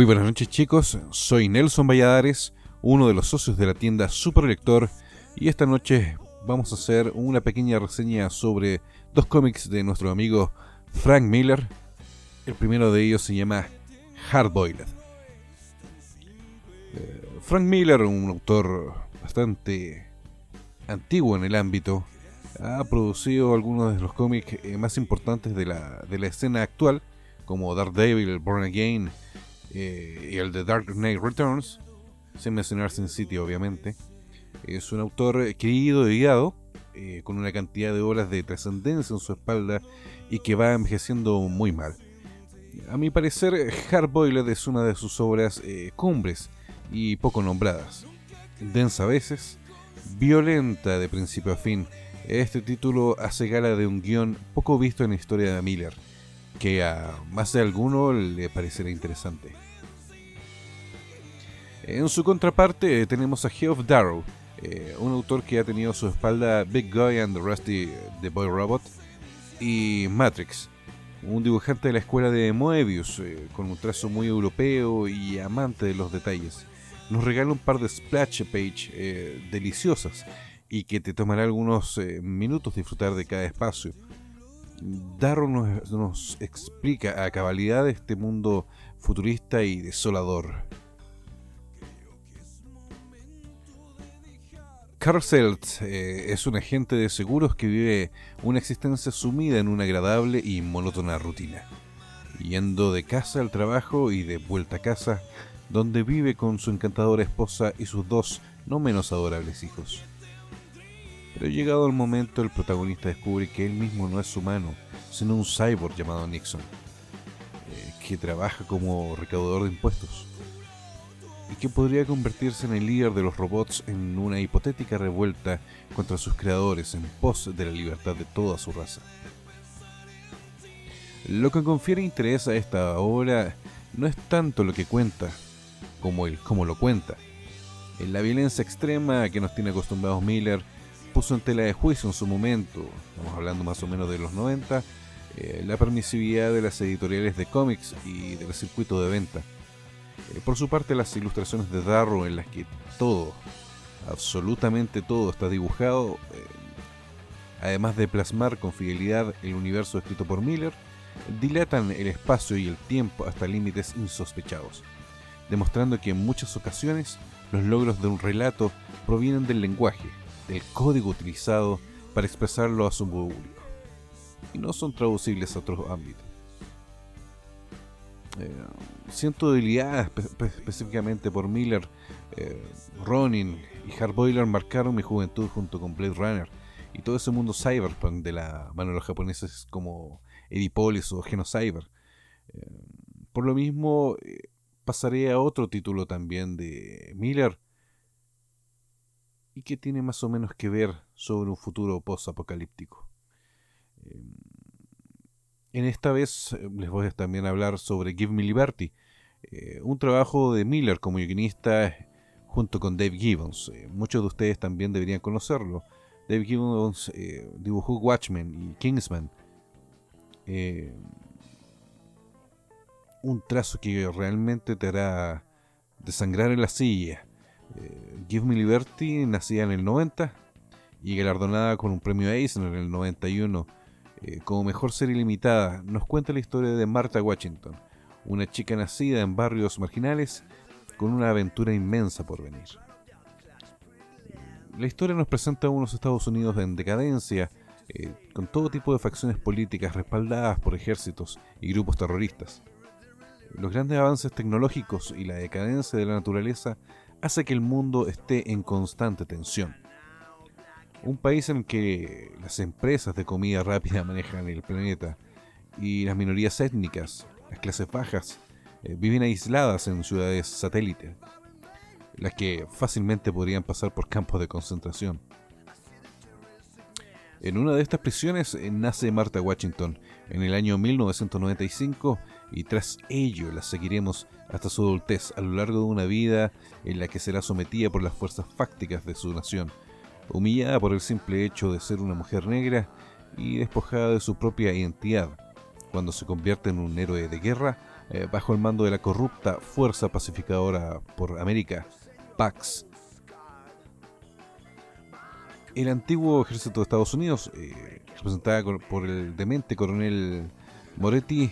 Muy buenas noches chicos, soy Nelson Valladares, uno de los socios de la tienda Super Lector y esta noche vamos a hacer una pequeña reseña sobre dos cómics de nuestro amigo Frank Miller. El primero de ellos se llama Hardboiled. Eh, Frank Miller, un autor bastante antiguo en el ámbito, ha producido algunos de los cómics eh, más importantes de la, de la escena actual, como Daredevil, Born Again eh, y el de Dark Knight Returns, sin mencionar Sin City obviamente. Es un autor querido y guiado, eh, con una cantidad de obras de trascendencia en su espalda y que va envejeciendo muy mal. A mi parecer, Hardboiled es una de sus obras cumbres y poco nombradas. Densa a veces, violenta de principio a fin, este título hace gala de un guion poco visto en la historia de Miller, que a más de alguno le parecerá interesante. En su contraparte tenemos a Geoff Darrow, eh, un autor que ha tenido a su espalda Big Guy and the Rusty the Boy Robot y Matrix, un dibujante de la escuela de Moebius, eh, con un trazo muy europeo y amante de los detalles nos regala un par de splash page eh, deliciosas y que te tomará algunos eh, minutos disfrutar de cada espacio. Darrow nos, explica a cabalidad este mundo futurista y desolador. Carl eh, es un agente de seguros que vive una existencia sumida en una agradable y monótona rutina. Yendo de casa al trabajo y de vuelta a casa, donde vive con su encantadora esposa y sus dos no menos adorables hijos. Pero llegado el momento, el protagonista descubre que él mismo no es humano, sino un cyborg llamado Nixon, eh, que trabaja como recaudador de impuestos y que podría convertirse en el líder de los robots en una hipotética revuelta contra sus creadores en pos de la libertad de toda su raza. Lo que confiere interés a esta obra no es tanto lo que cuenta, como, él, como lo cuenta. En la violencia extrema que nos tiene acostumbrados Miller puso en tela de juicio en su momento, estamos hablando más o menos de los 90, eh, la permisividad de las editoriales de cómics y del circuito de venta. Eh, por su parte, las ilustraciones de Darrow en las que todo, absolutamente todo está dibujado, eh, además de plasmar con fidelidad el universo escrito por Miller, dilatan el espacio y el tiempo hasta límites insospechados demostrando que en muchas ocasiones los logros de un relato provienen del lenguaje, del código utilizado para expresarlo a su público, y no son traducibles a otros ámbitos. Eh, siento debilidad específicamente por Miller, eh, Ronin y Hardboiler marcaron mi juventud junto con Blade Runner y todo ese mundo cyberpunk de la mano de los japoneses como Edipolis o Genocyber. Eh, por lo mismo, pasaré a otro título también de Miller y que tiene más o menos que ver sobre un futuro post-apocalíptico. Em, en esta vez eh, les voy a también hablar sobre Give Me Liberty, eh, un trabajo de Miller como guionista junto con Dave Gibbons. Eh, muchos de ustedes también deberían conocerlo. Dave Gibbons dibujó Watchmen y Kingsman un trazo que realmente te hará desangrar en la silla. Eh, Give Me Liberty nacía en el 90 y galardonada con un premio Eisner en el 91 eh, como mejor serie limitada. Nos cuenta la historia de Martha Washington, una chica nacida en barrios marginales con una aventura inmensa por venir. La historia nos presenta a unos Estados Unidos en decadencia, eh, con todo tipo de facciones políticas respaldadas por ejércitos y grupos terroristas. Los grandes avances tecnológicos y la decadencia de la naturaleza hace que el mundo esté en constante tensión. Un país en que las empresas de comida rápida manejan el planeta y las minorías étnicas, las clases bajas, eh, viven aisladas en ciudades satélites, las que fácilmente podrían pasar por campos de concentración. En una de estas prisiones eh, nace Martha Washington en el año 1995 y tras ello la seguiremos hasta su adultez a lo largo de una vida en la que será sometida por las fuerzas fácticas de su nación, humillada por el simple hecho de ser una mujer negra y despojada de su propia identidad, cuando se convierte en un héroe de guerra eh, bajo el mando de la corrupta Fuerza Pacificadora por América, PAX. El antiguo ejército de Estados Unidos, eh, representado por el demente coronel Moretti,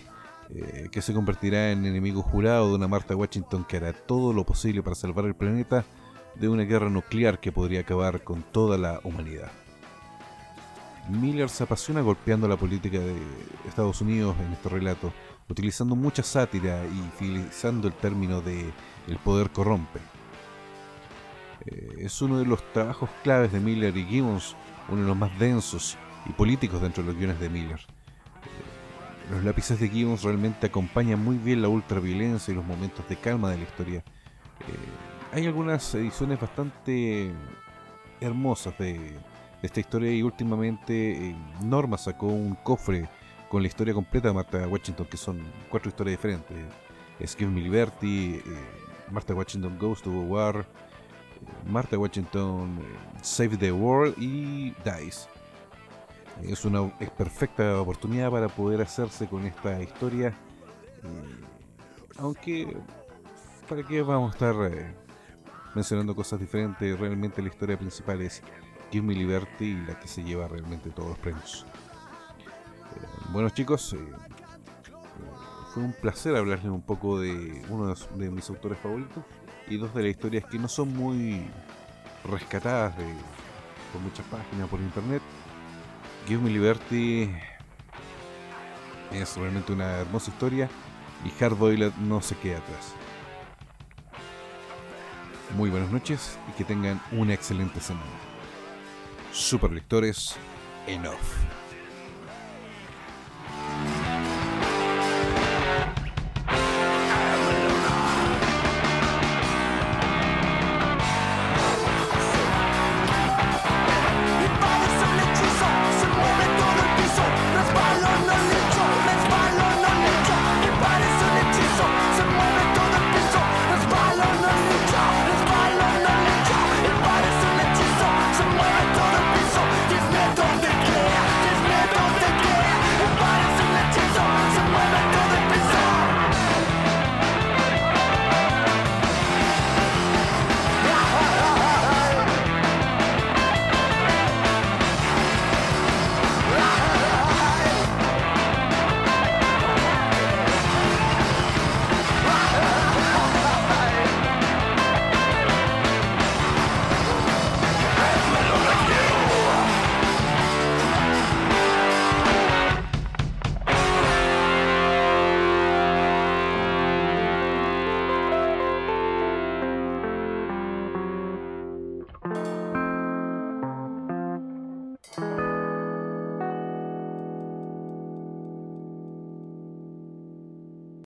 eh, que se convertirá en enemigo jurado de una Marta Washington que hará todo lo posible para salvar el planeta de una guerra nuclear que podría acabar con toda la humanidad. Miller se apasiona golpeando la política de Estados Unidos en este relato, utilizando mucha sátira y utilizando el término de el poder corrompe. Eh, es uno de los trabajos claves de Miller y Gibbons, uno de los más densos y políticos dentro de los guiones de Miller. Eh, los lápices de Gibbons realmente acompañan muy bien la ultraviolencia y los momentos de calma de la historia. Eh, hay algunas ediciones bastante hermosas de, esta historia y últimamente Norma sacó un cofre con la historia completa de Martha Washington, que son cuatro historias diferentes. Es Give Me Liberty, Martha Washington Goes to War, Martha Washington eh, Save the World y Dice. Es una perfecta oportunidad para poder hacerse con esta historia. Eh, aunque, ¿para qué vamos a estar eh, mencionando cosas diferentes? Realmente la historia principal es Give Me Liberty y la que se lleva realmente todos los premios. bueno chicos, fue un placer hablarles un poco de uno de mis autores favoritos y dos de las historias que no son muy rescatadas de, por muchas páginas por internet. Give Me Liberty es realmente una hermosa historia y Hard Boiled no se queda atrás. Muy buenas noches y que tengan una excelente semana. Super lectores, enough.